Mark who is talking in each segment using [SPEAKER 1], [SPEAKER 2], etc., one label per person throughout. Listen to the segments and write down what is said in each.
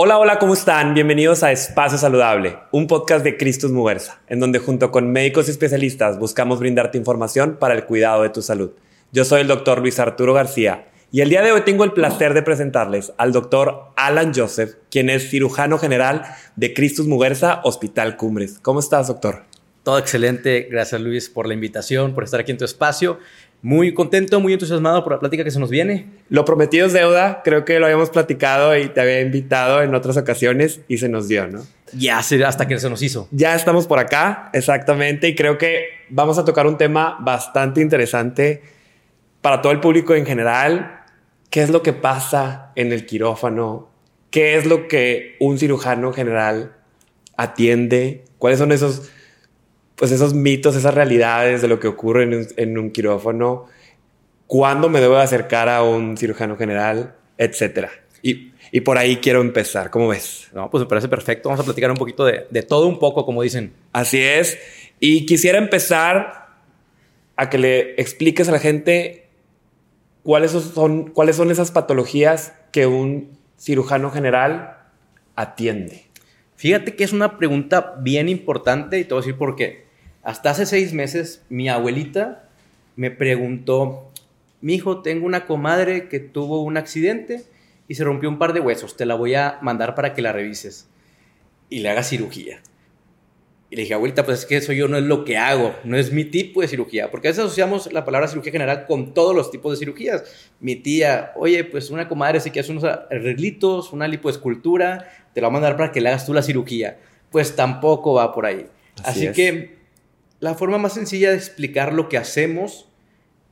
[SPEAKER 1] Hola, hola, ¿cómo están? Bienvenidos a Espacio Saludable, un podcast de Cristus Muversa, en donde junto con médicos y especialistas buscamos brindarte información para el cuidado de tu salud. Yo soy el doctor Luis Arturo García y el día de hoy tengo el placer de presentarles al doctor Alan Joseph, quien es cirujano general de Cristus Muversa Hospital Cumbres. ¿Cómo estás, doctor?
[SPEAKER 2] Todo excelente. Gracias, Luis, por la invitación, por estar aquí en tu espacio muy contento, muy entusiasmado por la plática que se nos viene.
[SPEAKER 1] Lo prometido es deuda, creo que lo habíamos platicado y te había invitado en otras ocasiones y se nos dio, ¿no?
[SPEAKER 2] Ya, hasta que se nos hizo.
[SPEAKER 1] Ya estamos por acá, exactamente, y creo que vamos a tocar un tema bastante interesante para todo el público en general. ¿Qué es lo que pasa en el quirófano? ¿Qué es lo que un cirujano general atiende? ¿Cuáles son esos pues esos mitos, esas realidades de lo que ocurre en un, quirófano, cuándo me debo acercar a un cirujano general, etcétera. Y, por ahí quiero empezar, ¿cómo ves?
[SPEAKER 2] No, pues me parece perfecto. Vamos a platicar un poquito de, todo un poco, como dicen.
[SPEAKER 1] Así es. Y quisiera empezar a que le expliques a la gente cuáles son, cuáles son esas patologías que un cirujano general atiende.
[SPEAKER 2] Fíjate que es una pregunta bien importante y te voy a decir por qué. Hasta hace seis meses, mi abuelita me preguntó, mi hijo, tengo una comadre que tuvo un accidente y se rompió un par de huesos, te la voy a mandar para que la revises y le haga cirugía. Y le dije, abuelita, pues es que eso yo no es lo que hago, no es mi tipo de cirugía, porque a veces asociamos la palabra cirugía general con todos los tipos de cirugías. Mi tía, oye, pues una comadre sí que hace unos arreglitos, una lipoescultura, te la va a mandar para que le hagas tú la cirugía. Pues tampoco va por ahí. Así que la forma más sencilla de explicar lo que hacemos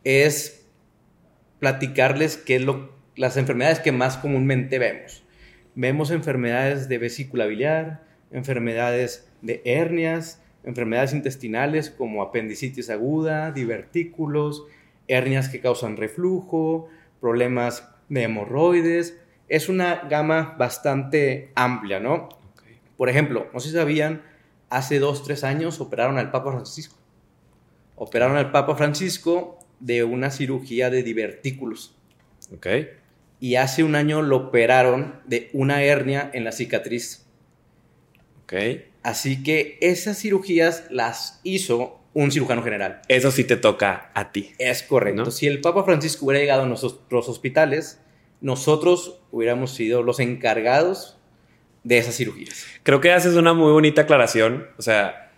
[SPEAKER 2] es platicarles qué es lo, las enfermedades que más comúnmente vemos. Vemos enfermedades de vesícula biliar, enfermedades de hernias, enfermedades intestinales como apendicitis aguda, divertículos, hernias que causan reflujo, problemas de hemorroides. Es una gama bastante amplia, ¿no? Por ejemplo, no sé si sabían hace dos, tres años operaron al Papa Francisco. Operaron al Papa Francisco de una cirugía de divertículos.
[SPEAKER 1] Ok.
[SPEAKER 2] Y hace un año lo operaron de una hernia en la cicatriz.
[SPEAKER 1] Ok.
[SPEAKER 2] Así que esas cirugías las hizo un cirujano general.
[SPEAKER 1] Eso sí te toca a ti.
[SPEAKER 2] Es correcto. Si el Papa Francisco hubiera llegado a nuestros hospitales, nosotros hubiéramos sido los encargados de esas cirugías.
[SPEAKER 1] Creo que haces una muy bonita aclaración. O sea,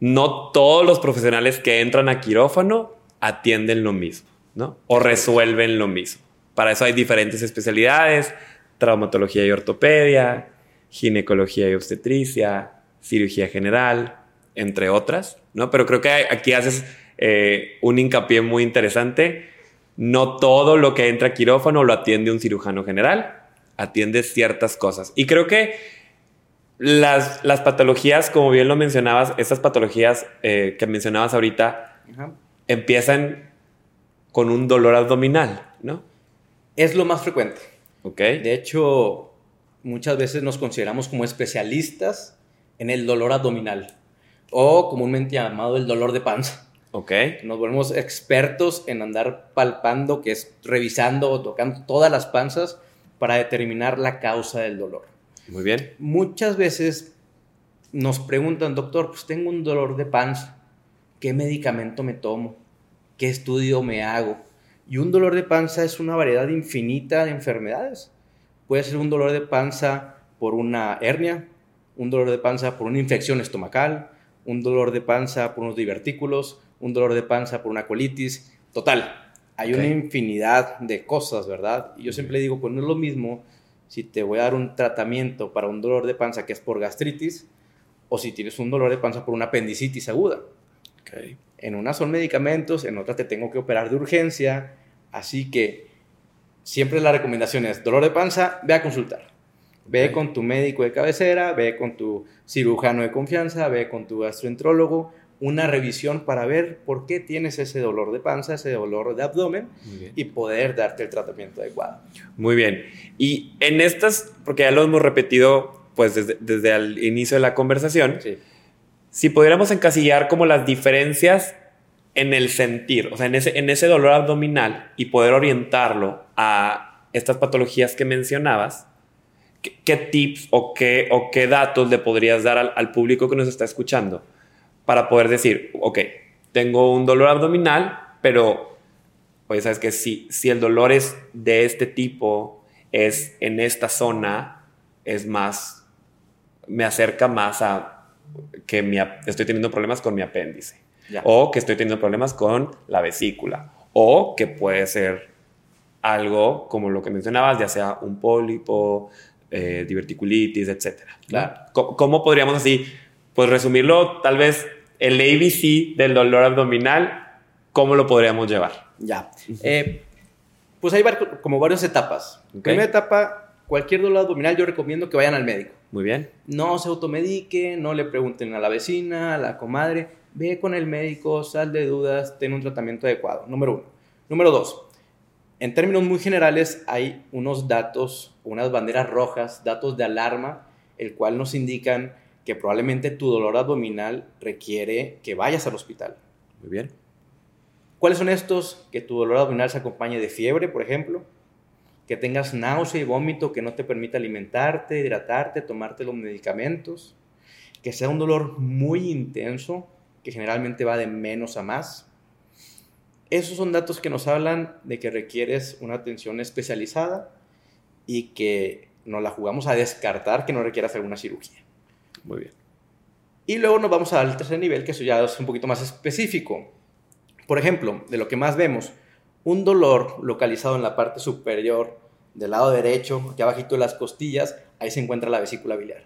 [SPEAKER 1] no todos los profesionales que entran a quirófano atienden lo mismo, ¿no? O resuelven lo mismo. Para eso hay diferentes especialidades, traumatología y ortopedia, ginecología y obstetricia, cirugía general, entre otras, ¿no? Pero creo que aquí haces eh, un hincapié muy interesante. No todo lo que entra a quirófano lo atiende un cirujano general atiende ciertas cosas. Y creo que las, las patologías, como bien lo mencionabas, estas patologías eh, que mencionabas ahorita, empiezan con un dolor abdominal, ¿no?
[SPEAKER 2] Es lo más frecuente.
[SPEAKER 1] Ok.
[SPEAKER 2] De hecho, muchas veces nos consideramos como especialistas en el dolor abdominal o comúnmente llamado el dolor de panza.
[SPEAKER 1] Ok.
[SPEAKER 2] Nos volvemos expertos en andar palpando, que es revisando o tocando todas las panzas para determinar la causa del dolor.
[SPEAKER 1] Muy bien.
[SPEAKER 2] Muchas veces nos preguntan, doctor, pues tengo un dolor de panza, ¿qué medicamento me tomo? ¿Qué estudio me hago? Y un dolor de panza es una variedad infinita de enfermedades. Puede ser un dolor de panza por una hernia, un dolor de panza por una infección estomacal, un dolor de panza por unos divertículos, un dolor de panza por una colitis. Total, hay una infinidad de cosas, ¿verdad? Y yo siempre digo, pues no es lo mismo si te voy a dar un tratamiento para un dolor de panza que es por gastritis o si tienes un dolor de panza por una apendicitis aguda.
[SPEAKER 1] Okay.
[SPEAKER 2] En una son medicamentos, en otra te tengo que operar de urgencia, así que siempre la recomendación es dolor de panza, ve a consultar. Ve con tu médico de cabecera, ve con tu cirujano de confianza, ve con tu gastroenterólogo, una revisión para ver por qué tienes ese dolor de panza, ese dolor de abdomen y poder darte el tratamiento adecuado.
[SPEAKER 1] Muy bien. Y en estas, porque ya lo hemos repetido pues desde, el inicio de la conversación, si pudiéramos encasillar como las diferencias en el sentir, o sea, en ese, en ese dolor abdominal y poder orientarlo a estas patologías que mencionabas, ¿qué, tips o qué, o qué datos le podrías dar al, al público que nos está escuchando para poder decir, ok, tengo un dolor abdominal, pero, oye, sabes que si, si el dolor es de este tipo, es en esta zona, es más, me acerca más a que mi, estoy teniendo problemas con mi apéndice. O que estoy teniendo problemas con la vesícula. O que puede ser algo como lo que mencionabas, ya sea un pólipo, eh, diverticulitis, etc. ¿Cómo, podríamos así, pues resumirlo, tal vez el ABC del dolor abdominal, cómo lo podríamos llevar?
[SPEAKER 2] Ya. Eh, pues hay como varias etapas. Primera etapa, cualquier dolor abdominal yo recomiendo que vayan al médico.
[SPEAKER 1] Muy bien.
[SPEAKER 2] No se automediquen, no le pregunten a la vecina, a la comadre. Ve con el médico, sal de dudas, ten un tratamiento adecuado. Número uno. Número dos. En términos muy generales, hay unos datos, unas banderas rojas, datos de alarma, el cual nos indican que probablemente tu dolor abdominal requiere que vayas al hospital.
[SPEAKER 1] Muy bien.
[SPEAKER 2] ¿Cuáles son estos? Que tu dolor abdominal se acompañe de fiebre, por ejemplo, que tengas náusea y vómito que no te permita alimentarte, hidratarte, tomarte los medicamentos, que sea un dolor muy intenso, que generalmente va de menos a más. Esos son datos que nos hablan de que requieres una atención especializada y que nos la jugamos a descartar que no requiera hacer una cirugía.
[SPEAKER 1] Muy bien.
[SPEAKER 2] Y luego nos vamos al tercer nivel, que eso ya es un poquito más específico. Por ejemplo, de lo que más vemos, un dolor localizado en la parte superior del lado derecho, aquí abajito de las costillas, ahí se encuentra la vesícula biliar.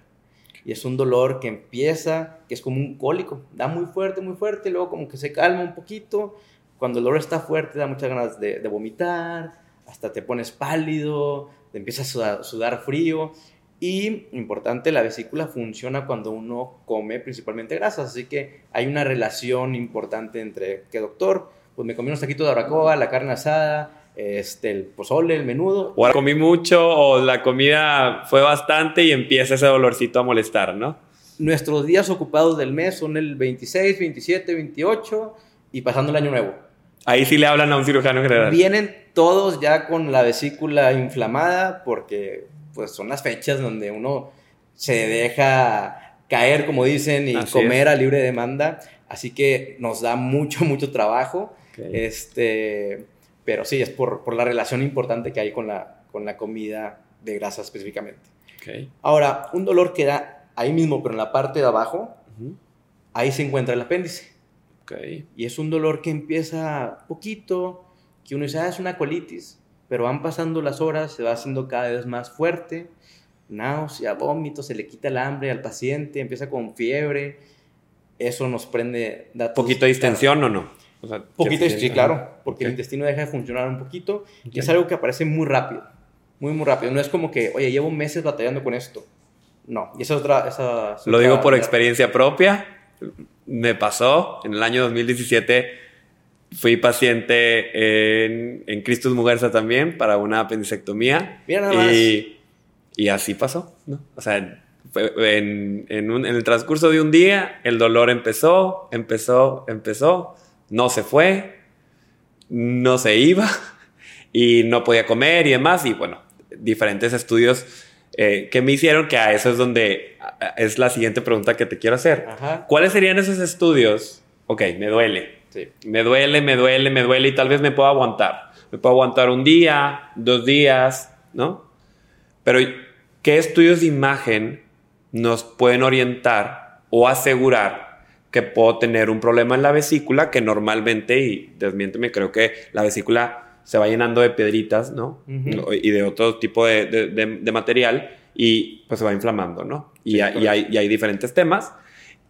[SPEAKER 2] Y es un dolor que empieza, que es como un cólico, da muy fuerte, muy fuerte, luego como que se calma un poquito. Cuando el dolor está fuerte, da muchas ganas de, vomitar, hasta te pones pálido, te empiezas a sudar, frío. Y importante, la vesícula funciona cuando uno come principalmente grasas, así que hay una relación importante entre que doctor, pues me comí unos taquitos de barbacoa, la carne asada, este, el pozole, el menudo.
[SPEAKER 1] O comí mucho o la comida fue bastante y empieza ese dolorcito a molestar, ¿no?
[SPEAKER 2] Nuestros días ocupados del mes son el 26, 27, 28 y pasando el año nuevo.
[SPEAKER 1] Ahí sí le hablan a un cirujano general.
[SPEAKER 2] Vienen todos ya con la vesícula inflamada porque pues son las fechas donde uno se deja caer, como dicen, y comer a libre demanda. Así que nos da mucho, mucho trabajo. Este, pero sí, es por, por, la relación importante que hay con la, con la comida de grasa específicamente.
[SPEAKER 1] Okay.
[SPEAKER 2] Ahora, un dolor que da ahí mismo, pero en la parte de abajo, ahí se encuentra el apéndice.
[SPEAKER 1] Okay.
[SPEAKER 2] Y es un dolor que empieza poquito, que uno dice, ah, es una colitis, pero van pasando las horas, se va haciendo cada vez más fuerte, náusea, vómito, se le quita el hambre al paciente, empieza con fiebre, eso nos prende
[SPEAKER 1] datos. ¿Poquito de distensión o no?
[SPEAKER 2] poquito, sí, claro, porque el intestino deja de funcionar un poquito y es algo que aparece muy rápido, muy, muy rápido. No es como que, oye, llevo meses batallando con esto. No, y esa es otra... Esa
[SPEAKER 1] Lo digo por experiencia propia. Me pasó en el año 2017 fui paciente en, en Cristus Mujerza también para una apendicectomía. y, y, así pasó, ¿no? O sea, en, en, un, en, el transcurso de un día el dolor empezó, empezó, empezó no se fue, no se iba y no podía comer y demás. Y bueno, diferentes estudios eh, que me hicieron, que a eso es donde es la siguiente pregunta que te quiero hacer. ¿Cuáles serían esos estudios? Ok, me duele. Me duele, me duele, me duele y tal vez me puedo aguantar. Me puedo aguantar un día, dos días, ¿no? Pero, ¿qué estudios de imagen nos pueden orientar o asegurar que puedo tener un problema en la vesícula que normalmente, y desmiénteme, creo que la vesícula se va llenando de piedritas, ¿no? Y de otro tipo de, de, material y pues se va inflamando, ¿no? Y, hay, y, hay, diferentes temas.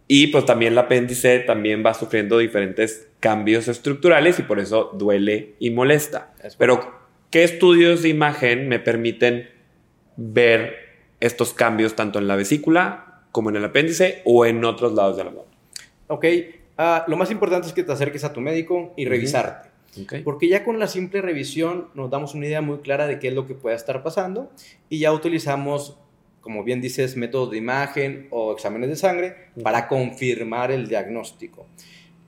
[SPEAKER 1] Y pues también el apéndice también va sufriendo diferentes cambios estructurales y por eso duele y molesta. Pero, ¿qué estudios de imagen me permiten ver estos cambios tanto en la vesícula como en el apéndice o en otros lados del abdomen?
[SPEAKER 2] Ok, ah, lo más importante es que te acerques a tu médico y revisarte. Porque ya con la simple revisión nos damos una idea muy clara de qué es lo que puede estar pasando y ya utilizamos, como bien dices, métodos de imagen o exámenes de sangre para confirmar el diagnóstico.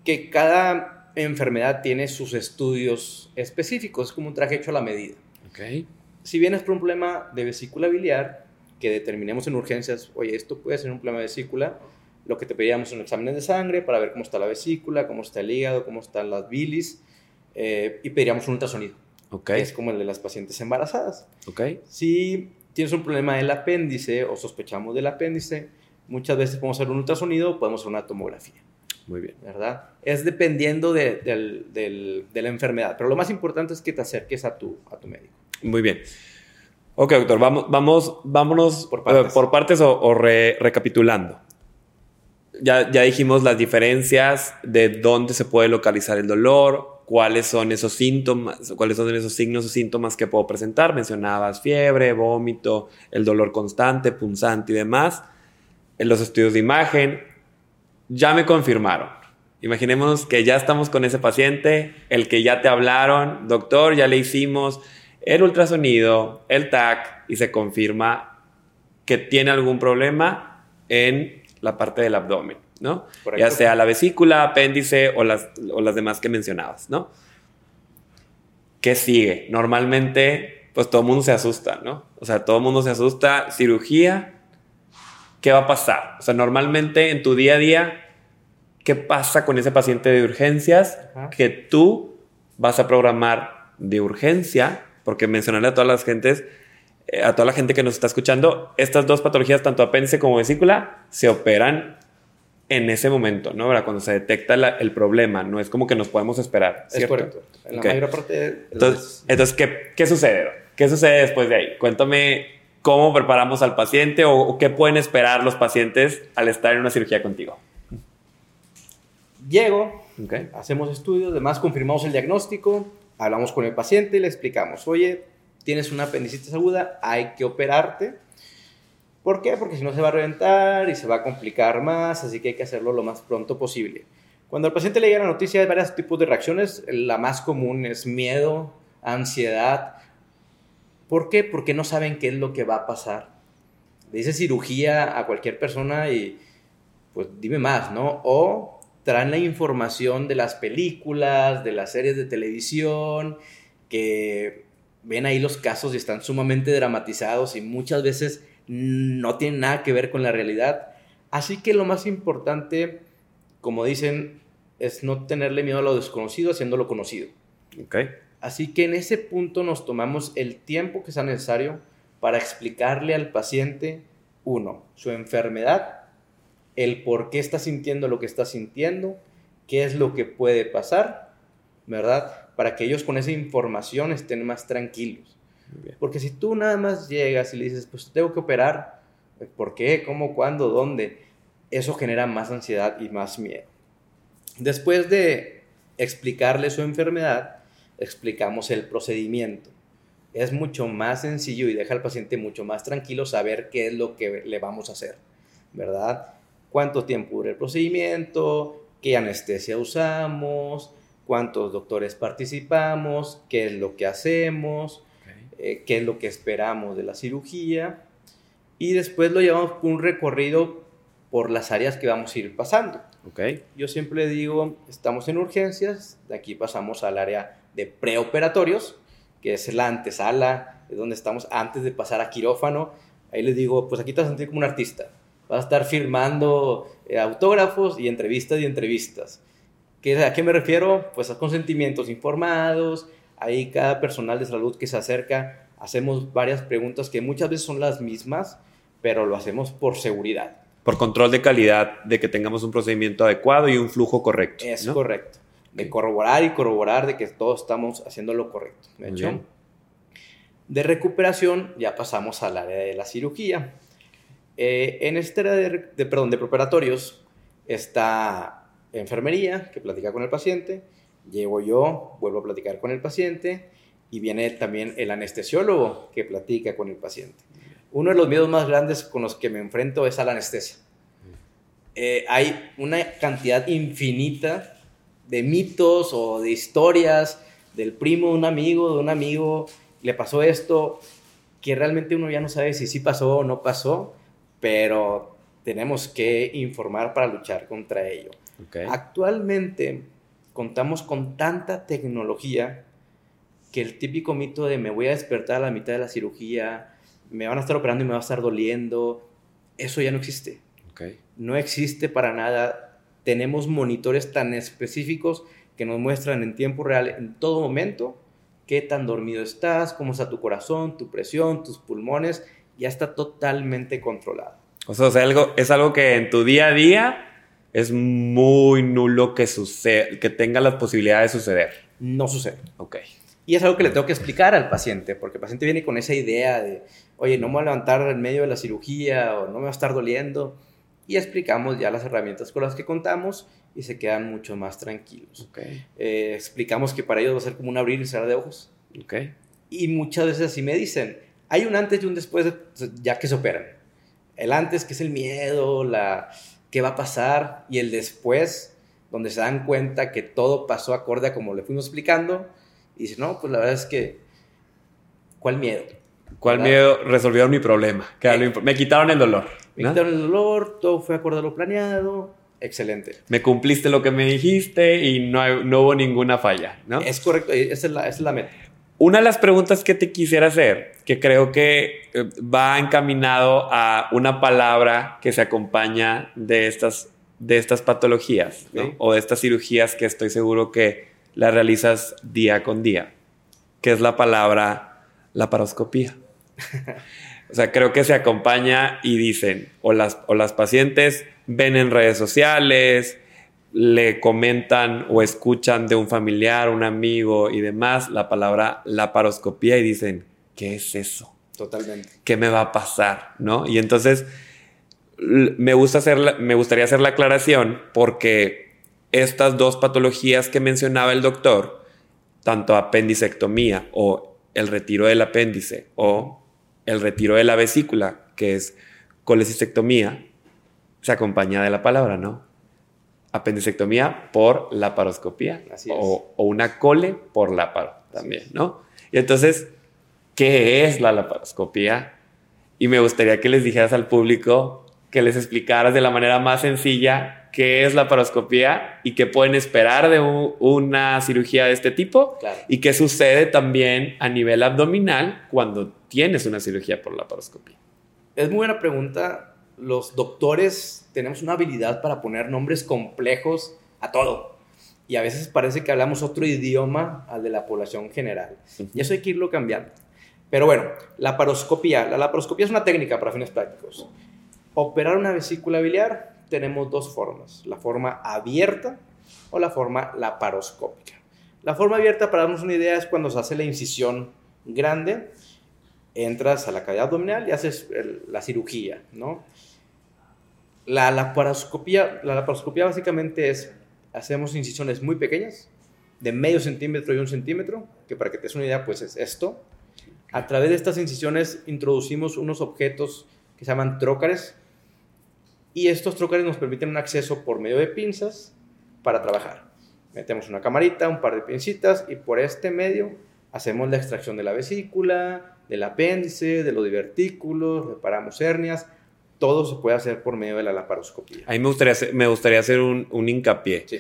[SPEAKER 2] Que cada enfermedad tiene sus estudios específicos, es como un traje hecho a la medida.
[SPEAKER 1] Okay.
[SPEAKER 2] Si vienes por un problema de vesícula biliar, que determinemos en urgencias, oye, esto puede ser un problema de vesícula, lo que te pedíamos son exámenes de sangre para ver cómo está la vesícula, cómo está el hígado, cómo están las bilis, eh, y pediríamos un ultrasonido. Que es como el de las pacientes embarazadas.
[SPEAKER 1] Ok.
[SPEAKER 2] Si tienes un problema del apéndice o sospechamos del apéndice, muchas veces podemos hacer un ultrasonido o podemos hacer una tomografía,
[SPEAKER 1] Muy bien.
[SPEAKER 2] ¿verdad? Es dependiendo de, la enfermedad, pero lo más importante es que te acerques a tu, a tu médico.
[SPEAKER 1] Muy bien. Ok, doctor, vamos, vamos, vámonos
[SPEAKER 2] Por partes.
[SPEAKER 1] eh, por partes o, o re- recapitulando. Ya, ya dijimos las diferencias de dónde se puede localizar el dolor, cuáles son esos síntomas, cuáles son esos signos o síntomas que puedo presentar. Mencionabas fiebre, vómito, el dolor constante, punzante y demás. En los estudios de imagen, ya me confirmaron. Imaginemos que ya estamos con ese paciente, el que ya te hablaron, doctor, ya le hicimos el ultrasonido, el TAC y se confirma que tiene algún problema en la parte del abdomen, ¿no?
[SPEAKER 2] Correcto.
[SPEAKER 1] Ya sea la vesícula, apéndice o las, o las demás que mencionabas, ¿no? ¿Qué sigue? Normalmente, pues todo el mundo se asusta, ¿no? O sea, todo el mundo se asusta, cirugía, ¿qué va a pasar? O sea, normalmente en tu día a día, ¿qué pasa con ese paciente de urgencias
[SPEAKER 2] Ajá.
[SPEAKER 1] que tú vas a programar de urgencia? Porque mencionarle a todas las gentes, eh, a toda la gente que nos está escuchando, estas dos patologías, tanto apéndice como vesícula, se operan en ese momento, ¿no? ¿Verdad? Cuando se detecta la- el problema, no es como que nos podemos esperar.
[SPEAKER 2] Es
[SPEAKER 1] ¿cierto?
[SPEAKER 2] correcto. En la
[SPEAKER 1] Ok.
[SPEAKER 2] mayor parte de las
[SPEAKER 1] Entonces, ¿qué, qué sucede? ¿Qué sucede después de ahí? Cuéntame cómo preparamos al paciente o, o qué pueden esperar los pacientes al estar en una cirugía contigo.
[SPEAKER 2] Llego, hacemos estudios, además confirmamos el diagnóstico, hablamos con el paciente y le explicamos, oye, tienes una apendicitis aguda, hay que operarte. ¿Por qué? Porque si no se va a reventar y se va a complicar más, así que hay que hacerlo lo más pronto posible. Cuando al paciente le llega la noticia hay varios tipos de reacciones, la más común es miedo, ansiedad. ¿Por qué? Porque no saben qué es lo que va a pasar. Le dice cirugía a cualquier persona y pues dime más, ¿no? O traen la información de las películas, de las series de televisión, que ven ahí los casos y están sumamente dramatizados y muchas veces no tienen nada que ver con la realidad. Así que lo más importante, como dicen, es no tenerle miedo a lo desconocido haciendo lo conocido.
[SPEAKER 1] ¿Ok?
[SPEAKER 2] Así que en ese punto nos tomamos el tiempo que sea necesario para explicarle al paciente, uno, su enfermedad, el por qué está sintiendo lo que está sintiendo, qué es lo que puede pasar, ¿verdad? Para que ellos con esa información estén más tranquilos. Porque si tú nada más llegas y le dices, pues tengo que operar, ¿por qué? ¿Cómo? ¿Cuándo? ¿Dónde? Eso genera más ansiedad y más miedo. Después de explicarle su enfermedad, explicamos el procedimiento. Es mucho más sencillo y deja al paciente mucho más tranquilo saber qué es lo que le vamos a hacer, ¿verdad? Cuánto tiempo dura el procedimiento, qué anestesia usamos, cuántos doctores participamos, qué es lo que hacemos, eh, qué es lo que esperamos de la cirugía y después lo llevamos por un recorrido por las áreas que vamos a ir pasando.
[SPEAKER 1] ¿Ok?
[SPEAKER 2] Yo siempre digo, estamos en urgencias, de aquí pasamos al área de preoperatorios, que es la antesala, es donde estamos antes de pasar a quirófano. Ahí les digo, pues aquí te vas a sentir como un artista. Vas a estar firmando eh, autógrafos y entrevistas y entrevistas. ¿Qué, ¿A qué me refiero? Pues a consentimientos informados. Ahí cada personal de salud que se acerca, hacemos varias preguntas que muchas veces son las mismas, pero lo hacemos por seguridad.
[SPEAKER 1] Por control de calidad, de que tengamos un procedimiento adecuado y un flujo correcto.
[SPEAKER 2] Es
[SPEAKER 1] ¿no?
[SPEAKER 2] correcto. De corroborar y corroborar de que todos estamos haciendo lo correcto. ¿De hecho?
[SPEAKER 1] bien.
[SPEAKER 2] De recuperación ya pasamos al área de la cirugía. Eh, en este área de, de- perdón, de preparatorios está enfermería, que platica con el paciente. Llego yo, vuelvo a platicar con el paciente. Y viene también el anestesiólogo, que platica con el paciente. Uno de los miedos más grandes con los que me enfrento es a la anestesia. Eh, hay una cantidad infinita de mitos o de historias del primo de un amigo, de un amigo, le pasó esto, que realmente uno ya no sabe si sí pasó o no pasó, pero tenemos que informar para luchar contra ello. Actualmente contamos con tanta tecnología que el típico mito de me voy a despertar a la mitad de la cirugía, me van a estar operando y me va a estar doliendo. Eso ya no existe.
[SPEAKER 1] Okay.
[SPEAKER 2] No existe para nada. Tenemos monitores tan específicos que nos muestran en tiempo real, en todo momento, qué tan dormido estás, cómo está tu corazón, tu presión, tus pulmones. Ya está totalmente controlado.
[SPEAKER 1] O sea, sea algo, es algo que en tu día a día es muy nulo que, suceda, que tenga las posibilidades de suceder.
[SPEAKER 2] No sucede.
[SPEAKER 1] Ok.
[SPEAKER 2] Y es algo que le tengo que explicar al paciente, porque el paciente viene con esa idea de, oye, no me voy a levantar en medio de la cirugía o no me va a estar doliendo. Y explicamos ya las herramientas con las que contamos y se quedan mucho más tranquilos.
[SPEAKER 1] Okay.
[SPEAKER 2] Eh, explicamos que para ellos va a ser como un abrir y cerrar de ojos.
[SPEAKER 1] Okay.
[SPEAKER 2] Y muchas veces así me dicen, hay un antes y un después ya que se operan. El antes que es el miedo, la qué va a pasar y el después donde se dan cuenta que todo pasó acorde a como le fuimos explicando y dice, no, pues la verdad es que, ¿cuál miedo?
[SPEAKER 1] ¿Cuál
[SPEAKER 2] ¿verdad?
[SPEAKER 1] miedo? Resolvieron mi problema.
[SPEAKER 2] Eh,
[SPEAKER 1] me quitaron el dolor.
[SPEAKER 2] Me
[SPEAKER 1] ¿no?
[SPEAKER 2] quitaron el dolor, todo fue acorde a lo planeado, excelente.
[SPEAKER 1] Me cumpliste lo que me dijiste y no, no hubo ninguna falla, ¿no?
[SPEAKER 2] Es correcto, esa es la, esa es la meta.
[SPEAKER 1] Una de las preguntas que te quisiera hacer, que creo que eh, va encaminado a una palabra que se acompaña de estas, de estas patologías o de estas cirugías que estoy seguro que las realizas día con día, que es la palabra laparoscopía. o sea, creo que se acompaña y dicen, o las, o las pacientes ven en redes sociales, le comentan o escuchan de un familiar, un amigo y demás la palabra laparoscopía y dicen, ¿qué es eso?
[SPEAKER 2] Totalmente.
[SPEAKER 1] ¿Qué me va a pasar? ¿No? Y entonces me, gusta hacer la- me gustaría hacer la aclaración porque estas dos patologías que mencionaba el doctor, tanto apendicectomía o el retiro del apéndice o el retiro de la vesícula, que es colecistectomía, se acompaña de la palabra, ¿no? Apendicectomía por laparoscopía
[SPEAKER 2] Así
[SPEAKER 1] o, o una cole por láparo también, ¿no? Y entonces, ¿qué es la laparoscopía? Y me gustaría que les dijeras al público, que les explicaras de la manera más sencilla qué es la laparoscopía y qué pueden esperar de u- una cirugía de este tipo
[SPEAKER 2] Claro.
[SPEAKER 1] y qué sucede también a nivel abdominal cuando tienes una cirugía por laparoscopía.
[SPEAKER 2] Es muy buena pregunta. Los doctores tenemos una habilidad para poner nombres complejos a todo. Y a veces parece que hablamos otro idioma al de la población general. Y eso hay que irlo cambiando. Pero bueno, la paroscopía. La laparoscopía es una técnica para fines prácticos. Operar una vesícula biliar tenemos dos formas. La forma abierta o la forma laparoscópica. La forma abierta, para darnos una idea, es cuando se hace la incisión grande entras a la cavidad abdominal y haces el- la cirugía, ¿no? La laparoscopía, la laparoscopía básicamente es, hacemos incisiones muy pequeñas, de medio centímetro y un centímetro, que para que te des una idea, pues es esto. A través de estas incisiones introducimos unos objetos que se llaman trócares, y estos trócares nos permiten un acceso por medio de pinzas para trabajar. Metemos una camarita, un par de pincitas, y por este medio hacemos la extracción de la vesícula, del apéndice, de los divertículos, reparamos hernias, todo se puede hacer por medio de la laparoscopía.
[SPEAKER 1] A mí me gustaría hacer, me gustaría hacer un, un hincapié.
[SPEAKER 2] Sí.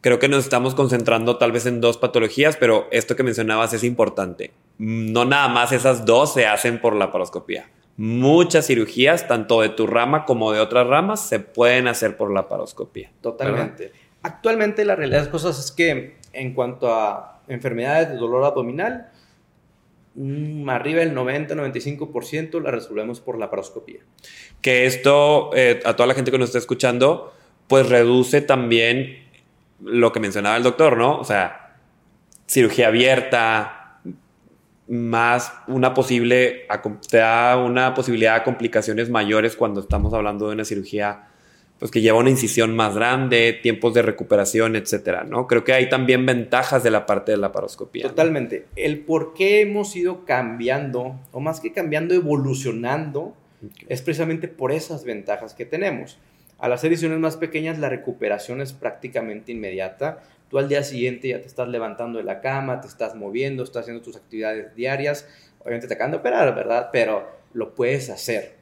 [SPEAKER 1] Creo que nos estamos concentrando tal vez en dos patologías, pero esto que mencionabas es importante. No nada más esas dos se hacen por laparoscopía. Muchas cirugías, tanto de tu rama como de otras ramas, se pueden hacer por laparoscopía.
[SPEAKER 2] Totalmente. Actualmente la realidad de las cosas es que en cuanto a enfermedades de dolor abdominal, arriba del 90-95% la resolvemos por laparoscopía.
[SPEAKER 1] Que esto, eh, a toda la gente que nos está escuchando, pues reduce también lo que mencionaba el doctor, ¿no? O sea, cirugía abierta, más una posible, te da una posibilidad de complicaciones mayores cuando estamos hablando de una cirugía pues que lleva una incisión más grande, tiempos de recuperación, etcétera, ¿no? Creo que hay también ventajas de la parte de la paroscopía. ¿no?
[SPEAKER 2] Totalmente. El por qué hemos ido cambiando, o más que cambiando, evolucionando, es precisamente por esas ventajas que tenemos. Al hacer ediciones más pequeñas, la recuperación es prácticamente inmediata. Tú al día siguiente ya te estás levantando de la cama, te estás moviendo, estás haciendo tus actividades diarias. Obviamente te acaban de operar, ¿verdad? Pero lo puedes hacer.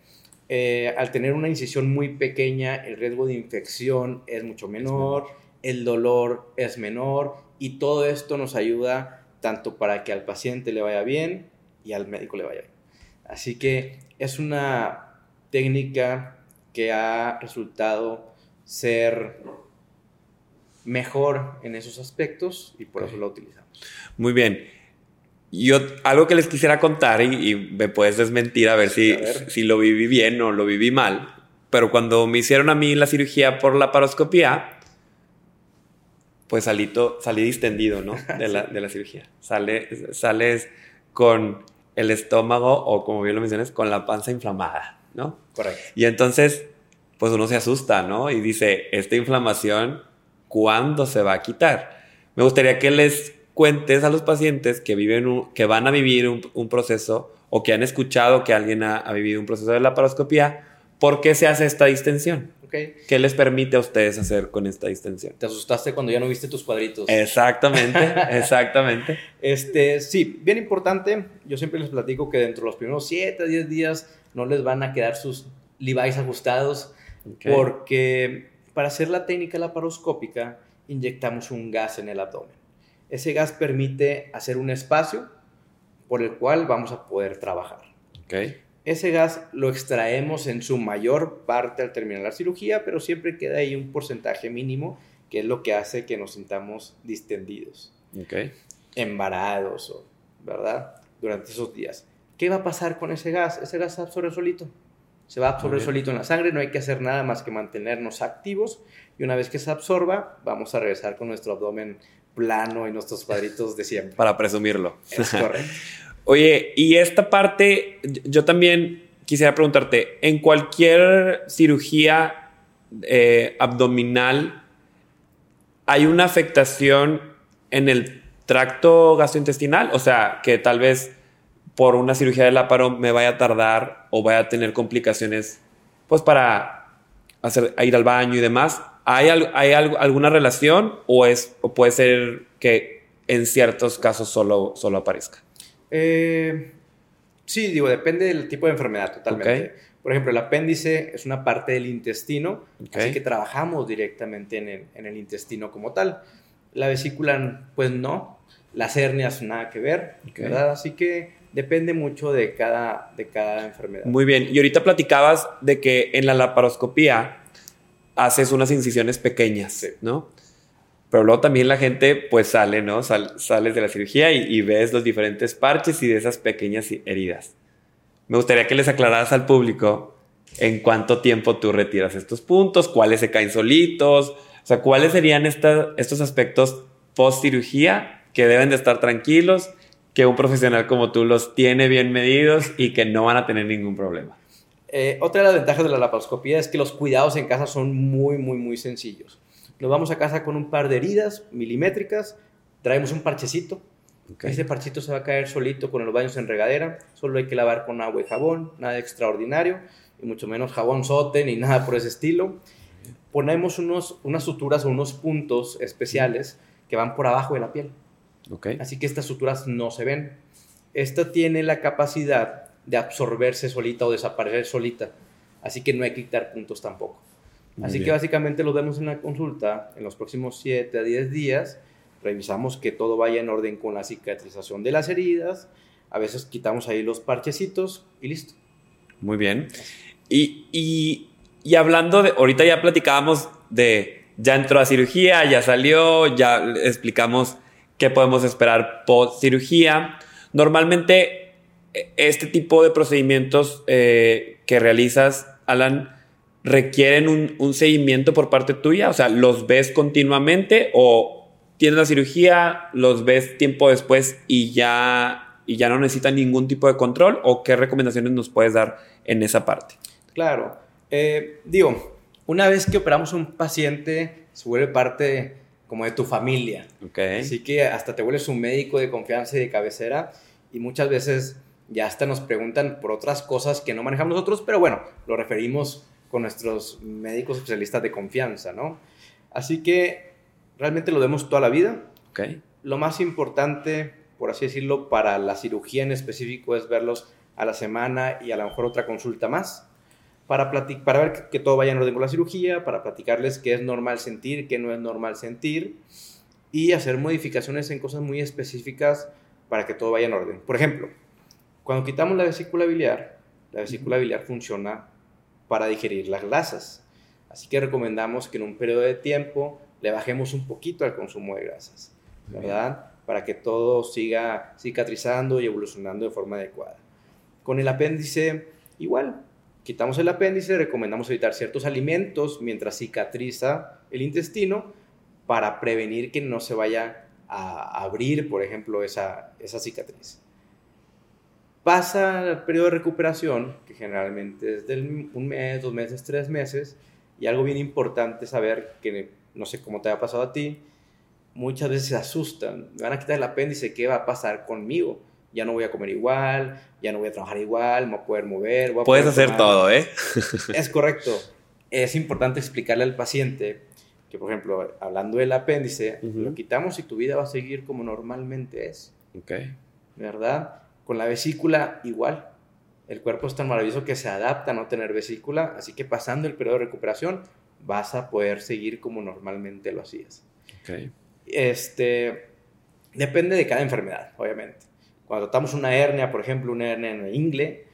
[SPEAKER 2] Eh, al tener una incisión muy pequeña, el riesgo de infección es mucho menor, el dolor es menor y todo esto nos ayuda tanto para que al paciente le vaya bien y al médico le vaya bien. Así que es una técnica que ha resultado ser mejor en esos aspectos y por eso la utilizamos.
[SPEAKER 1] Muy bien. Yo, algo que les quisiera contar y, me puedes desmentir a ver, si, si lo viví bien o lo viví mal, pero cuando me hicieron a mí la cirugía por la paroscopía, pues salí, salí distendido, ¿no? De la, de la cirugía. Sale, sales con el estómago o como bien lo mencionas, con la panza inflamada, ¿no?
[SPEAKER 2] Correcto.
[SPEAKER 1] Y entonces, pues uno se asusta, ¿no? Y dice, esta inflamación, ¿cuándo se va a quitar? Me gustaría que les cuentes a los pacientes que, viven que van a vivir un, proceso o que han escuchado que alguien ha, ha, vivido un proceso de laparoscopía, ¿por qué se hace esta distensión?
[SPEAKER 2] Okay.
[SPEAKER 1] ¿Qué les permite a ustedes hacer con esta distensión?
[SPEAKER 2] Te asustaste cuando ya no viste tus cuadritos.
[SPEAKER 1] Exactamente, exactamente.
[SPEAKER 2] Este, sí, bien importante. Yo siempre les platico que dentro de los primeros 7 a 10 días no les van a quedar sus Levi's ajustados porque para hacer la técnica laparoscópica inyectamos un gas en el abdomen. Ese gas permite hacer un espacio por el cual vamos a poder trabajar.
[SPEAKER 1] Okay.
[SPEAKER 2] Ese gas lo extraemos en su mayor parte al terminar la cirugía, pero siempre queda ahí un porcentaje mínimo que es lo que hace que nos sintamos distendidos,
[SPEAKER 1] okay.
[SPEAKER 2] embarados, ¿verdad? Durante esos días. ¿Qué va a pasar con ese gas? Ese gas se absorbe solito. Se va a absorber solito en la sangre, no hay que hacer nada más que mantenernos activos y una vez que se absorba, vamos a regresar con nuestro abdomen plano y nuestros cuadritos de siempre.
[SPEAKER 1] Para presumirlo.
[SPEAKER 2] Es correcto.
[SPEAKER 1] Oye, y esta parte, yo también quisiera preguntarte, en cualquier cirugía eh, abdominal, ¿hay una afectación en el tracto gastrointestinal? O sea, que tal vez por una cirugía de láparo me vaya a tardar o vaya a tener complicaciones, pues para hacer, ir al baño y demás. ¿Hay, hay alguna relación o, es, o puede ser que en ciertos casos solo, solo aparezca?
[SPEAKER 2] Eh, sí, digo, depende del tipo de enfermedad totalmente. Por ejemplo, el apéndice es una parte del intestino, así que trabajamos directamente en el, en el, intestino como tal. La vesícula, pues no. Las hernias, nada que ver, ¿verdad? Así que depende mucho de cada, de cada enfermedad.
[SPEAKER 1] Muy bien. Y ahorita platicabas de que en la laparoscopía haces unas incisiones pequeñas, ¿no? Pero luego también la gente pues sale, ¿no? sales de la cirugía y, ves los diferentes parches y de esas pequeñas heridas. Me gustaría que les aclararas al público en cuánto tiempo tú retiras estos puntos, cuáles se caen solitos, o sea, cuáles serían estos aspectos post cirugía que deben de estar tranquilos, que un profesional como tú los tiene bien medidos y que no van a tener ningún problema.
[SPEAKER 2] Eh, otra de las ventajas de la laparoscopía es que los cuidados en casa son muy, muy, muy sencillos. Nos vamos a casa con un par de heridas milimétricas, traemos un parchecito. Ese parchito se va a caer solito con los baños en regadera. Solo hay que lavar con agua y jabón, nada extraordinario, y mucho menos jabón sote ni nada por ese estilo. Ponemos unos, unas suturas o unos puntos especiales que van por abajo de la piel. Así que estas suturas no se ven. Esta tiene la capacidad de absorberse solita o desaparecer solita. Así que no hay que quitar puntos tampoco. Así que básicamente lo vemos en la consulta en los próximos 7 a 10 días. Revisamos que todo vaya en orden con la cicatrización de las heridas. A veces quitamos ahí los parchecitos y listo.
[SPEAKER 1] Muy bien. Y, y, y hablando de, ahorita ya platicábamos de, ya entró a cirugía, ya salió, ya explicamos qué podemos esperar post cirugía. Normalmente este tipo de procedimientos eh, que realizas, Alan, requieren un, seguimiento por parte tuya? O sea, ¿los ves continuamente o tienes la cirugía, los ves tiempo después y ya, y ya no necesitan ningún tipo de control? ¿O qué recomendaciones nos puedes dar en esa parte?
[SPEAKER 2] Claro. Eh, digo, una vez que operamos un paciente, se vuelve parte como de tu familia.
[SPEAKER 1] Okay.
[SPEAKER 2] Así que hasta te vuelves un médico de confianza y de cabecera y muchas veces ya hasta nos preguntan por otras cosas que no manejamos nosotros, pero bueno, lo referimos con nuestros médicos especialistas de confianza, ¿no? Así que realmente lo vemos toda la vida.
[SPEAKER 1] Okay.
[SPEAKER 2] Lo más importante, por así decirlo, para la cirugía en específico es verlos a la semana y a lo mejor otra consulta más para, para ver que todo vaya en orden con la cirugía, para platicarles qué es normal sentir, qué no es normal sentir y hacer modificaciones en cosas muy específicas para que todo vaya en orden. Por ejemplo, cuando quitamos la vesícula biliar, La vesícula biliar funciona para digerir las grasas. Así que recomendamos que en un periodo de tiempo le bajemos un poquito al consumo de grasas, ¿verdad? Para que todo siga cicatrizando y evolucionando de forma adecuada. Con el apéndice, igual, quitamos el apéndice, recomendamos evitar ciertos alimentos mientras cicatriza el intestino para prevenir que no se vaya a abrir, por ejemplo, esa, esa cicatriz. Pasa el periodo de recuperación, que generalmente es de un mes, dos meses, tres meses, y algo bien importante saber, que no sé cómo te ha pasado a ti, muchas veces se asustan, me van a quitar el apéndice, ¿qué va a pasar conmigo? Ya no voy a comer igual, ya no voy a trabajar igual, me voy a poder mover. Voy a
[SPEAKER 1] Puedes hacer todo, ¿eh?
[SPEAKER 2] es correcto. Es importante explicarle al paciente que, por ejemplo, hablando del apéndice, lo quitamos y tu vida va a seguir como normalmente es.
[SPEAKER 1] Ok.
[SPEAKER 2] ¿Verdad? Con la vesícula igual. El cuerpo es tan maravilloso que se adapta a no tener vesícula, así que pasando el periodo de recuperación vas a poder seguir como normalmente lo hacías.
[SPEAKER 1] Okay.
[SPEAKER 2] Este, depende de cada enfermedad, obviamente. Cuando tratamos una hernia, por ejemplo, una hernia en el ingle,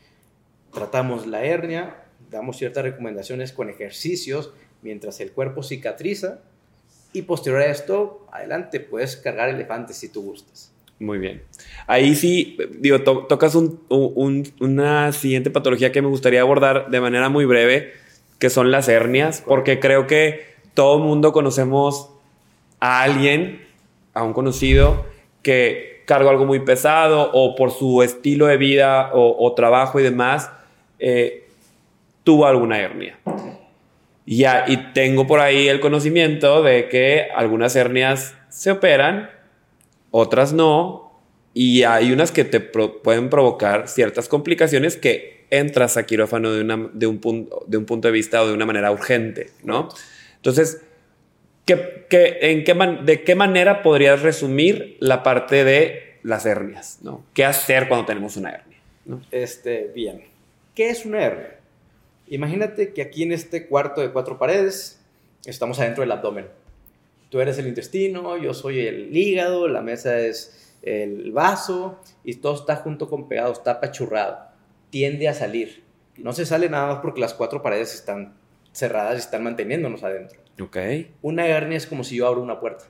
[SPEAKER 2] tratamos la hernia, damos ciertas recomendaciones con ejercicios mientras el cuerpo cicatriza y posterior a esto, adelante, puedes cargar elefantes si tú gustas.
[SPEAKER 1] Muy bien. Ahí sí, digo, tocas una siguiente patología que me gustaría abordar de manera muy breve, que son las hernias, porque creo que todo el mundo conocemos a alguien, a un conocido, que cargó algo muy pesado o por su estilo de vida o, trabajo y demás, eh, tuvo alguna hernia. Y tengo por ahí el conocimiento de que algunas hernias se operan otras no, y hay unas que te pueden provocar ciertas complicaciones que entras a quirófano de, una, de, un punto, de un punto de vista o de una manera urgente, ¿no? Entonces, ¿qué, qué, en qué ¿de qué manera podrías resumir la parte de las hernias, ¿no? ¿Qué hacer cuando tenemos una hernia?
[SPEAKER 2] Este, bien, ¿qué es una hernia? Imagínate que aquí en este cuarto de cuatro paredes estamos adentro del abdomen tú eres el intestino, yo soy el hígado, la mesa es el vaso y todo está junto con pegado, está apachurrado. Tiende a salir. No se sale nada más porque las cuatro paredes están cerradas y están manteniéndonos adentro.
[SPEAKER 1] Ok.
[SPEAKER 2] Una hernia es como si yo abro una puerta.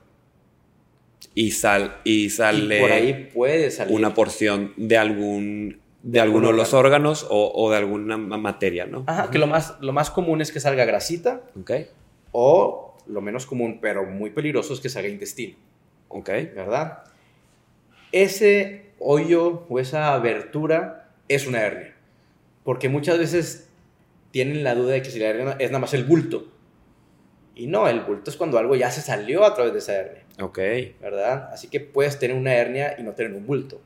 [SPEAKER 1] Y, sal, y sale.
[SPEAKER 2] por ahí puede salir.
[SPEAKER 1] Una porción de algún. De, alguno de los órganos o, o, de alguna materia, ¿no?
[SPEAKER 2] Ajá, que lo más, lo más común es que salga grasita.
[SPEAKER 1] Ok.
[SPEAKER 2] O lo menos común, pero muy peligroso, es que salga intestino.
[SPEAKER 1] Ok.
[SPEAKER 2] ¿Verdad? Ese hoyo o esa abertura es una hernia. Porque muchas veces tienen la duda de que si la hernia es nada más el bulto. Y no, el bulto es cuando algo ya se salió a través de esa hernia.
[SPEAKER 1] Ok.
[SPEAKER 2] ¿Verdad? Así que puedes tener una hernia y no tener un bulto.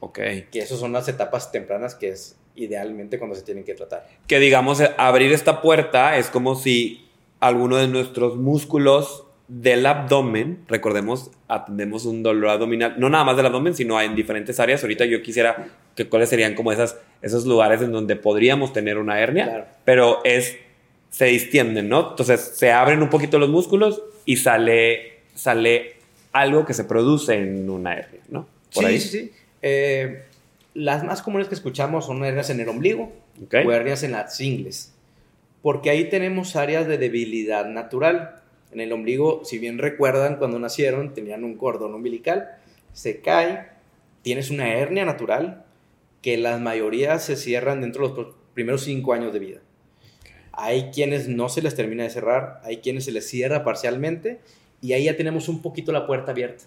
[SPEAKER 1] Ok.
[SPEAKER 2] Que esas son las etapas tempranas que es idealmente cuando se tienen que tratar.
[SPEAKER 1] Que digamos, abrir esta puerta es como si alguno de nuestros músculos del abdomen, recordemos, atendemos un dolor abdominal, no nada más del abdomen, sino en diferentes áreas. Ahorita yo quisiera que cuáles serían como esas, esos lugares en donde podríamos tener una hernia, pero es, se distienden, ¿no? Entonces se abren un poquito los músculos y sale, sale algo que se produce en una hernia, ¿no?
[SPEAKER 2] sí, sí, sí. Eh, las más comunes que escuchamos son hernias en el ombligo o hernias en las ingles porque ahí tenemos áreas de debilidad natural. En el ombligo, si bien recuerdan, cuando nacieron tenían un cordón umbilical, se cae, tienes una hernia natural, que las mayorías se cierran dentro de los primeros cinco años de vida. Hay quienes no se les termina de cerrar, hay quienes se les cierra parcialmente y ahí ya tenemos un poquito la puerta abierta.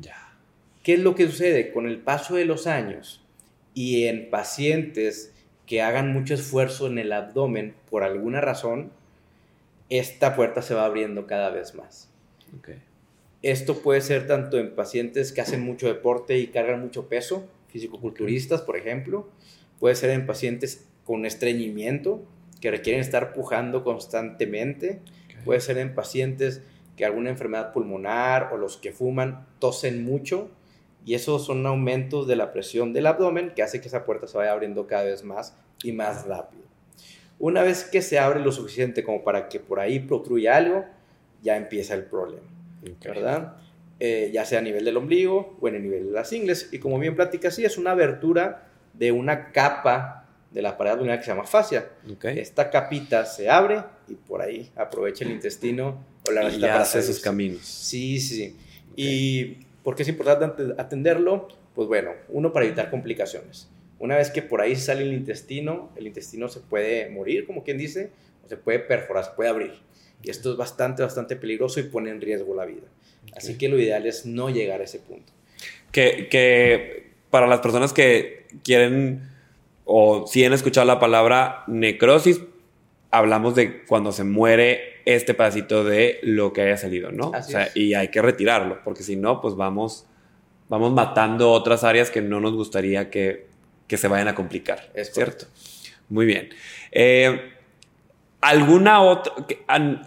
[SPEAKER 1] Ya.
[SPEAKER 2] ¿Qué es lo que sucede? Con el paso de los años y en pacientes que hagan mucho esfuerzo en el abdomen por alguna razón, esta puerta se va abriendo cada vez más. Esto puede ser tanto en pacientes que hacen mucho deporte y cargan mucho peso, fisicoculturistas, por ejemplo. Puede ser en pacientes con estreñimiento, que requieren estar pujando constantemente. Puede ser en pacientes que alguna enfermedad pulmonar o los que fuman tosen mucho y esos son aumentos de la presión del abdomen que hace que esa puerta se vaya abriendo cada vez más y más rápido. Una vez que se abre lo suficiente como para que por ahí protruya algo, ya empieza el problema, ¿verdad? Eh, ya sea a nivel del ombligo o en el nivel de las ingles. Y como bien platica, sí, es una abertura de una capa de la pared abdominal que se llama fascia. Esta capita se abre y por ahí aprovecha el intestino
[SPEAKER 1] o la y para hacer sus caminos.
[SPEAKER 2] Sí, sí. ¿Y por qué es importante atenderlo? Pues bueno, uno para evitar complicaciones. Una vez que por ahí sale el intestino, el intestino se puede morir, como quien dice, o se puede perforar, se puede abrir. Y esto es bastante, bastante peligroso y pone en riesgo la vida. Así que lo ideal es no llegar a ese punto.
[SPEAKER 1] Que, que para las personas que quieren o si han escuchado la palabra necrosis, hablamos de cuando se muere este pedacito de lo que haya salido, ¿no? o sea, y hay que retirarlo, porque si no, pues vamos, vamos matando otras áreas que no nos gustaría que, se vayan a complicar. Es cierto. Muy bien. Eh, ¿Alguna otra?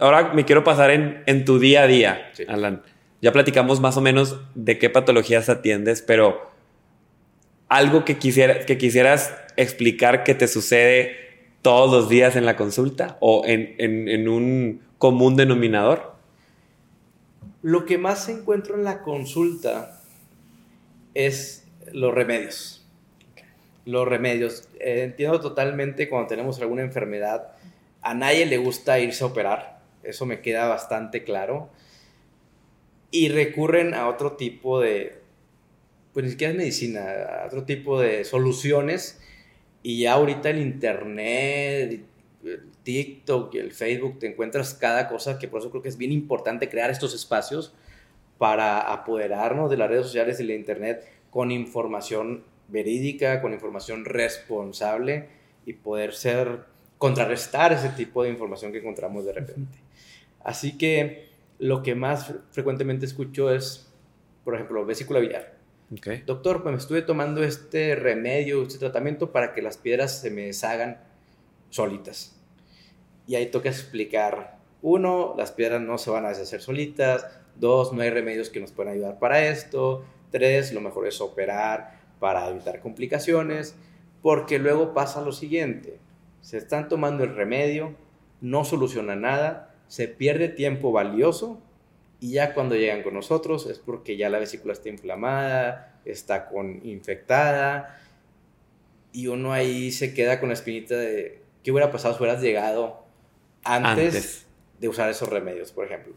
[SPEAKER 1] Ahora me quiero pasar en, en tu día a día, Alan. Ya platicamos más o menos de qué patologías atiendes, pero algo que, quisiera, que quisieras explicar que te sucede todos los días en la consulta o en, un común denominador?
[SPEAKER 2] Lo que más encuentro en la consulta es los remedios. Los remedios. Eh, entiendo totalmente cuando tenemos alguna enfermedad, a nadie le gusta irse a operar. Eso me queda bastante claro. Y recurren a otro tipo de, pues ni siquiera es medicina, a otro tipo de soluciones y ya ahorita el internet, el TikTok y el Facebook, te encuentras cada cosa que por eso creo que es bien importante crear estos espacios para apoderarnos de las redes sociales y la internet con información verídica, con información responsable y poder ser, contrarrestar ese tipo de información que encontramos de repente. Así que lo que más frecuentemente escucho es, por ejemplo, vesícula biliar. Doctor, pues me estuve tomando este remedio, este tratamiento para que las piedras se me deshagan solitas. Y ahí toca explicar, uno, las piedras no se van a deshacer solitas, dos, no hay remedios que nos puedan ayudar para esto, tres, lo mejor es operar para evitar complicaciones, porque luego pasa lo siguiente, se están tomando el remedio, no soluciona nada, se pierde tiempo valioso y ya cuando llegan con nosotros es porque ya la vesícula está inflamada, está con infectada y uno ahí se queda con la espinita de qué hubiera pasado si hubieras llegado antes, de usar esos remedios, por ejemplo.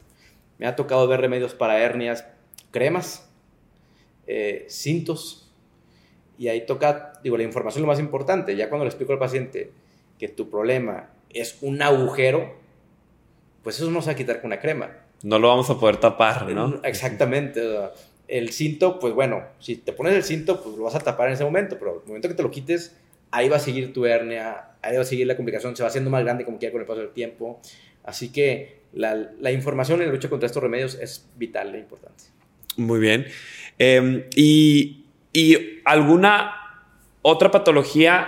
[SPEAKER 2] Me ha tocado ver remedios para hernias, cremas, eh, cintos, y ahí toca, digo, la información es lo más importante. Ya cuando le explico al paciente que tu problema es un agujero, pues eso no se va a quitar con una crema
[SPEAKER 1] no lo vamos a poder tapar, ¿no?
[SPEAKER 2] Exactamente. El cinto, pues bueno, si te pones el cinto, pues lo vas a tapar en ese momento, pero el momento que te lo quites, ahí va a seguir tu hernia, ahí va a seguir la complicación, se va haciendo más grande como quiera con el paso del tiempo. Así que la, información en la lucha contra estos remedios es vital e importante.
[SPEAKER 1] Muy bien. Em, y, y, alguna otra patología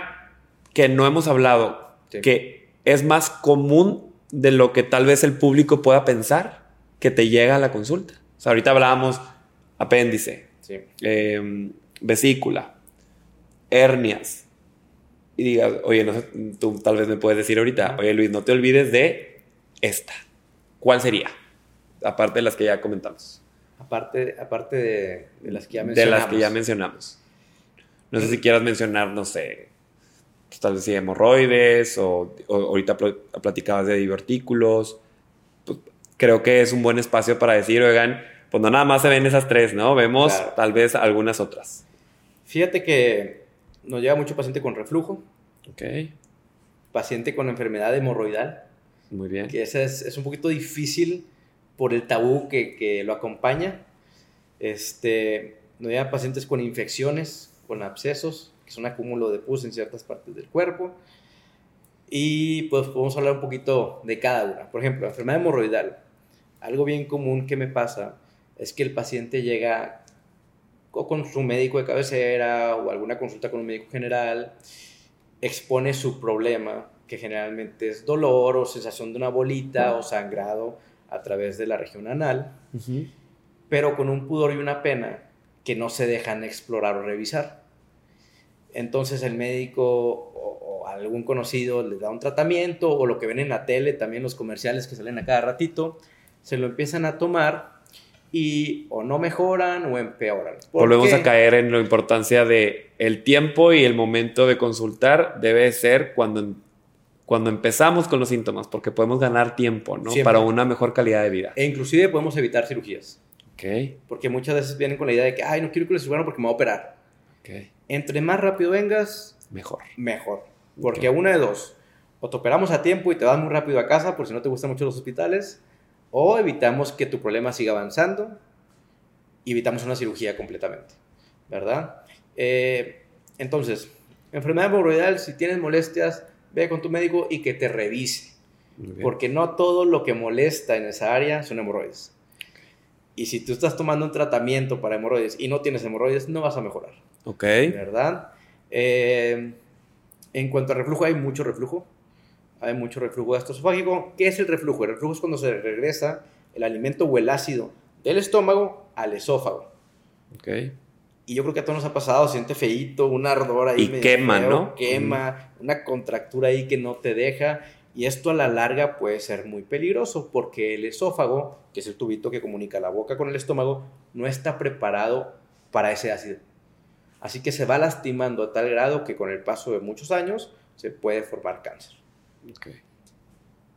[SPEAKER 1] que no hemos hablado, que es más común de lo que tal vez el público pueda pensar que te llega a la consulta. O sea, ahorita hablábamos apéndice, em, vesícula, hernias. Y digas, oye, no tú tal vez me puedes decir ahorita, oye Luis, no te olvides de esta. ¿Cuál sería? Aparte de las que ya comentamos.
[SPEAKER 2] Aparte, aparte de, las que ya mencionamos.
[SPEAKER 1] De las que ya mencionamos. No sé si quieras mencionar, no sé, pues, tal vez si hemorroides o, o ahorita platicabas de divertículos creo que es un buen espacio para decir, oigan, pues no nada más se ven esas tres, ¿no? Vemos tal vez algunas otras.
[SPEAKER 2] Fíjate que nos llega mucho paciente con reflujo.
[SPEAKER 1] Ok.
[SPEAKER 2] Paciente con enfermedad hemorroidal.
[SPEAKER 1] Muy bien.
[SPEAKER 2] Que ese es, un poquito difícil por el tabú que, que lo acompaña. Este, nos llegan pacientes con infecciones, con abscesos, que es un acúmulo de pus en ciertas partes del cuerpo. Y pues podemos hablar un poquito de cada una. Por ejemplo, enfermedad hemorroidal algo bien común que me pasa es que el paciente llega con su médico de cabecera o alguna consulta con un médico general, expone su problema, que generalmente es dolor o sensación de una bolita o sangrado a través de la región anal, pero con un pudor y una pena que no se dejan explorar o revisar. Entonces el médico o, o, algún conocido le da un tratamiento o lo que ven en la tele, también los comerciales que salen a cada ratito, se lo empiezan a tomar y o no mejoran o empeoran. ¿Por
[SPEAKER 1] Volvemos
[SPEAKER 2] qué?
[SPEAKER 1] a caer en la importancia de el tiempo y el momento de consultar debe ser cuando, cuando empezamos con los síntomas, porque podemos ganar tiempo, ¿no?
[SPEAKER 2] Siempre.
[SPEAKER 1] Para una mejor calidad de vida.
[SPEAKER 2] E inclusive podemos evitar cirugías.
[SPEAKER 1] Ok,
[SPEAKER 2] Porque muchas veces vienen con la idea de que, ay, no quiero con el cirujano porque me va a operar.
[SPEAKER 1] ok.
[SPEAKER 2] Entre más rápido vengas,
[SPEAKER 1] Mejor.
[SPEAKER 2] mejor. Porque
[SPEAKER 1] Ok.
[SPEAKER 2] una de dos, o te operamos a tiempo y te vas muy rápido a casa por si no te gustan mucho los hospitales, o evitamos que tu problema siga avanzando y evitamos una cirugía completamente, ¿verdad? Eh, entonces, enfermedad hemorroidal, si tienes molestias, ve con tu médico y que te revise, porque no todo lo que molesta en esa área son hemorroides. Y si tú estás tomando un tratamiento para hemorroides y no tienes hemorroides, no vas a mejorar.
[SPEAKER 1] Ok,
[SPEAKER 2] ¿verdad? Eh, en cuanto a reflujo, hay mucho reflujo. Hay mucho reflujo gastroesofágico. ¿Qué es el reflujo? El reflujo es cuando se regresa el alimento o el ácido del estómago al esófago.
[SPEAKER 1] ok.
[SPEAKER 2] Y yo creo que a todos nos ha pasado, siente feíto, un ardor ahí.
[SPEAKER 1] Y
[SPEAKER 2] medio
[SPEAKER 1] quema,
[SPEAKER 2] feo,
[SPEAKER 1] ¿no?
[SPEAKER 2] Quema, una contractura ahí que no te deja. Y esto a la larga puede ser muy peligroso porque el esófago, que es el tubito que comunica la boca con el estómago, no está preparado para ese ácido. Así que se va lastimando a tal grado que con el paso de muchos años se puede formar cáncer.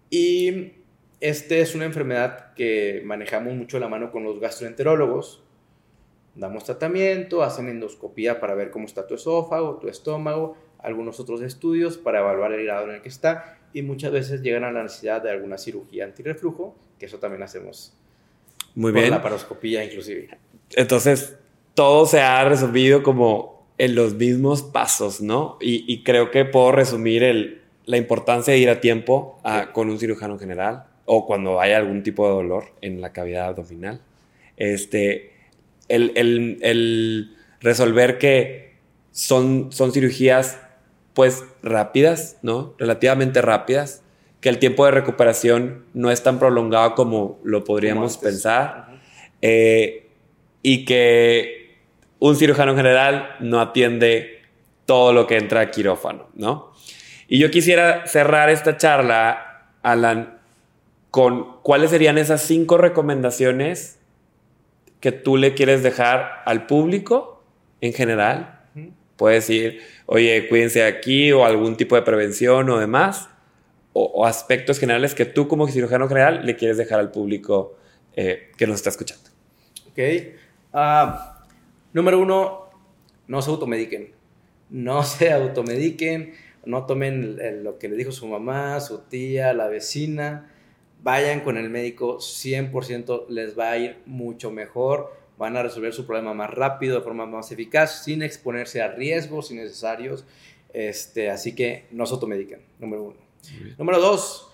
[SPEAKER 2] Y este es una enfermedad que manejamos mucho la mano con los gastroenterólogos. Damos tratamiento, hacen endoscopía para ver cómo está tu esófago, tu estómago, algunos otros estudios para evaluar el grado en el que está y muchas veces llegan a la necesidad de alguna cirugía antirreflujo, que eso también hacemos
[SPEAKER 1] Muy bien.
[SPEAKER 2] la paroscopía inclusive.
[SPEAKER 1] Entonces, todo se ha resolvido como en los mismos pasos, ¿no? Y, y creo que puedo resumir el, la importancia de ir a tiempo a- con un cirujano general o cuando haya algún tipo de dolor en la cavidad abdominal. Este, el, el- el resolver que son, son cirugías pues rápidas, ¿no? Relativamente rápidas, que el tiempo de recuperación no es tan prolongado como lo podríamos
[SPEAKER 2] Como
[SPEAKER 1] pensar. Eh, y que un cirujano general no atiende todo lo que entra a quirófano, ¿no? Y yo quisiera cerrar esta charla, Alan, con cuáles serían esas cinco recomendaciones que tú le quieres dejar al público en general. Puedes decir, oye, cuídense aquí o algún tipo de prevención o demás, o, o aspectos generales que tú como cirujano general le quieres dejar al público eh, que nos está escuchando.
[SPEAKER 2] Ok. Ah, número uno, no se automediquen. No se automediquen. No tomen lo que le dijo su mamá, su tía, la vecina. Vayan con el médico, 100% les va a ir mucho mejor. Van a resolver su problema más rápido, de forma más eficaz, sin exponerse a riesgos innecesarios. Este, así que no se automediquen, número uno. Número dos,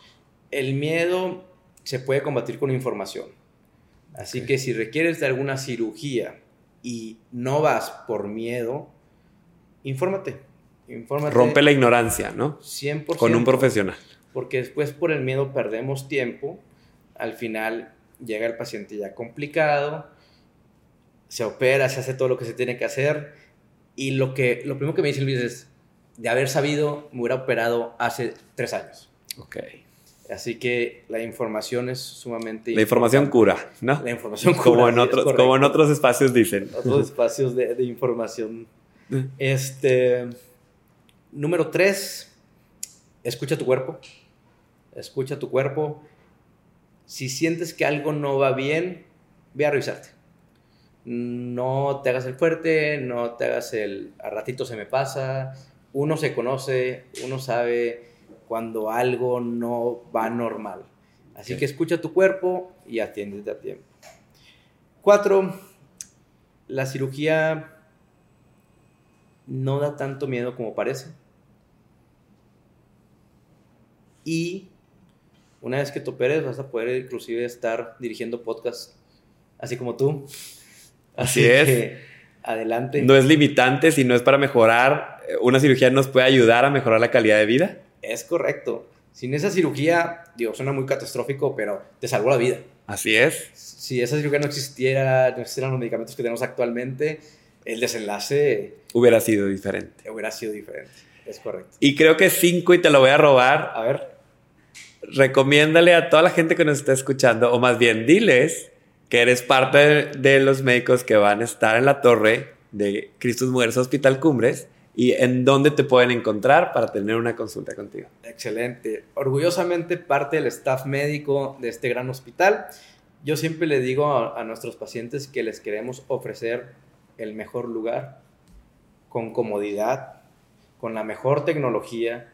[SPEAKER 2] el miedo se puede combatir con información. Así que si requieres de alguna cirugía y no vas por miedo, infórmate. Infórmate
[SPEAKER 1] Rompe la ignorancia, ¿no?
[SPEAKER 2] 100%.
[SPEAKER 1] Con un profesional.
[SPEAKER 2] Porque después por el miedo perdemos tiempo. Al final llega el paciente ya complicado, se opera, se hace todo lo que se tiene que hacer. Y lo, que, lo primero que me dice Luis es, de haber sabido, me hubiera operado hace tres años.
[SPEAKER 1] Ok.
[SPEAKER 2] Así que la información es sumamente
[SPEAKER 1] La información cura, ¿no?
[SPEAKER 2] La información
[SPEAKER 1] como,
[SPEAKER 2] cura,
[SPEAKER 1] en
[SPEAKER 2] sí, es
[SPEAKER 1] otros, como en otros espacios dicen.
[SPEAKER 2] Otros espacios de, de información. Este, número tres, escucha tu cuerpo. Escucha tu cuerpo. Si sientes que algo no va bien, ve a revisarte. No te hagas el fuerte, no te hagas el a ratito se me pasa. Uno se conoce, uno sabe cuando algo no va normal. Así que escucha tu cuerpo y atiéndete a tiempo. Cuatro, la cirugía no da tanto miedo como parece. Y una vez que te operes vas a poder inclusive estar dirigiendo podcast, así como tú.
[SPEAKER 1] Así es.
[SPEAKER 2] que, adelante.
[SPEAKER 1] No es limitante, sino es para mejorar. eh, Una cirugía nos puede ayudar a mejorar la calidad de vida.
[SPEAKER 2] Es correcto. Sin esa cirugía, digo, suena muy catastrófico, pero te salvó la vida.
[SPEAKER 1] Así es.
[SPEAKER 2] Si esa cirugía no existiera, no existieran los medicamentos que tenemos actualmente, el desenlace
[SPEAKER 1] Hubiera sido diferente.
[SPEAKER 2] hubiera sido diferente. Es correcto.
[SPEAKER 1] Y creo que cinco, y te lo voy a robar.
[SPEAKER 2] A ver,
[SPEAKER 1] Recomiéndale a toda la gente que nos está escuchando, o más bien diles que eres parte de, los médicos que van a estar en la torre de Cristus Mujeres Hospital Cumbres y en dónde te pueden encontrar para tener una consulta contigo.
[SPEAKER 2] Excelente. Orgullosamente parte del staff médico de este gran hospital. Yo siempre le digo a nuestros pacientes que les queremos ofrecer el mejor lugar, con comodidad, con la mejor tecnología,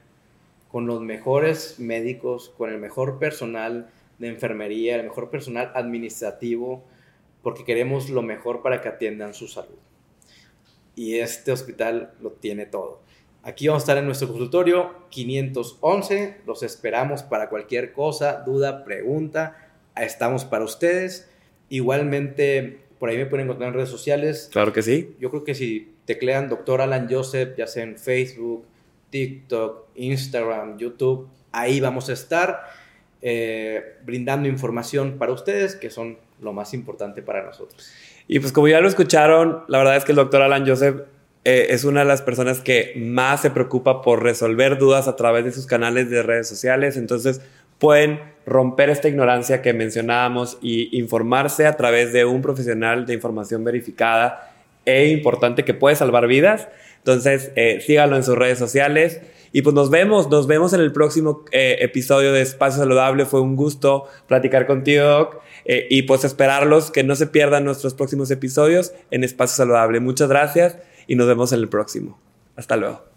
[SPEAKER 2] con los mejores médicos, con el mejor personal de enfermería, el mejor personal administrativo, porque queremos lo mejor para que atiendan su salud. Y este hospital lo tiene todo. Aquí vamos a estar en nuestro consultorio 511. Los esperamos para cualquier cosa, duda, pregunta. Estamos para ustedes. Igualmente, por ahí me pueden encontrar en redes sociales.
[SPEAKER 1] Claro que sí.
[SPEAKER 2] Yo creo que si teclean doctor Alan Joseph, ya sea en Facebook, TikTok, Instagram, YouTube, ahí vamos a estar eh, brindando información para ustedes, que son lo más importante para nosotros.
[SPEAKER 1] Y pues como ya lo escucharon, la verdad es que el doctor Alan Joseph eh, es una de las personas que más se preocupa por resolver dudas a través de sus canales de redes sociales. Entonces pueden romper esta ignorancia que mencionábamos y informarse a través de un profesional de información verificada e importante que puede salvar vidas. Entonces, eh, síganlo en sus redes sociales. Y pues nos vemos, nos vemos en el próximo eh, episodio de Espacio Saludable. Fue un gusto platicar contigo, Doc. Eh, y pues esperarlos, que no se pierdan nuestros próximos episodios en Espacio Saludable. Muchas gracias y nos vemos en el próximo. Hasta luego.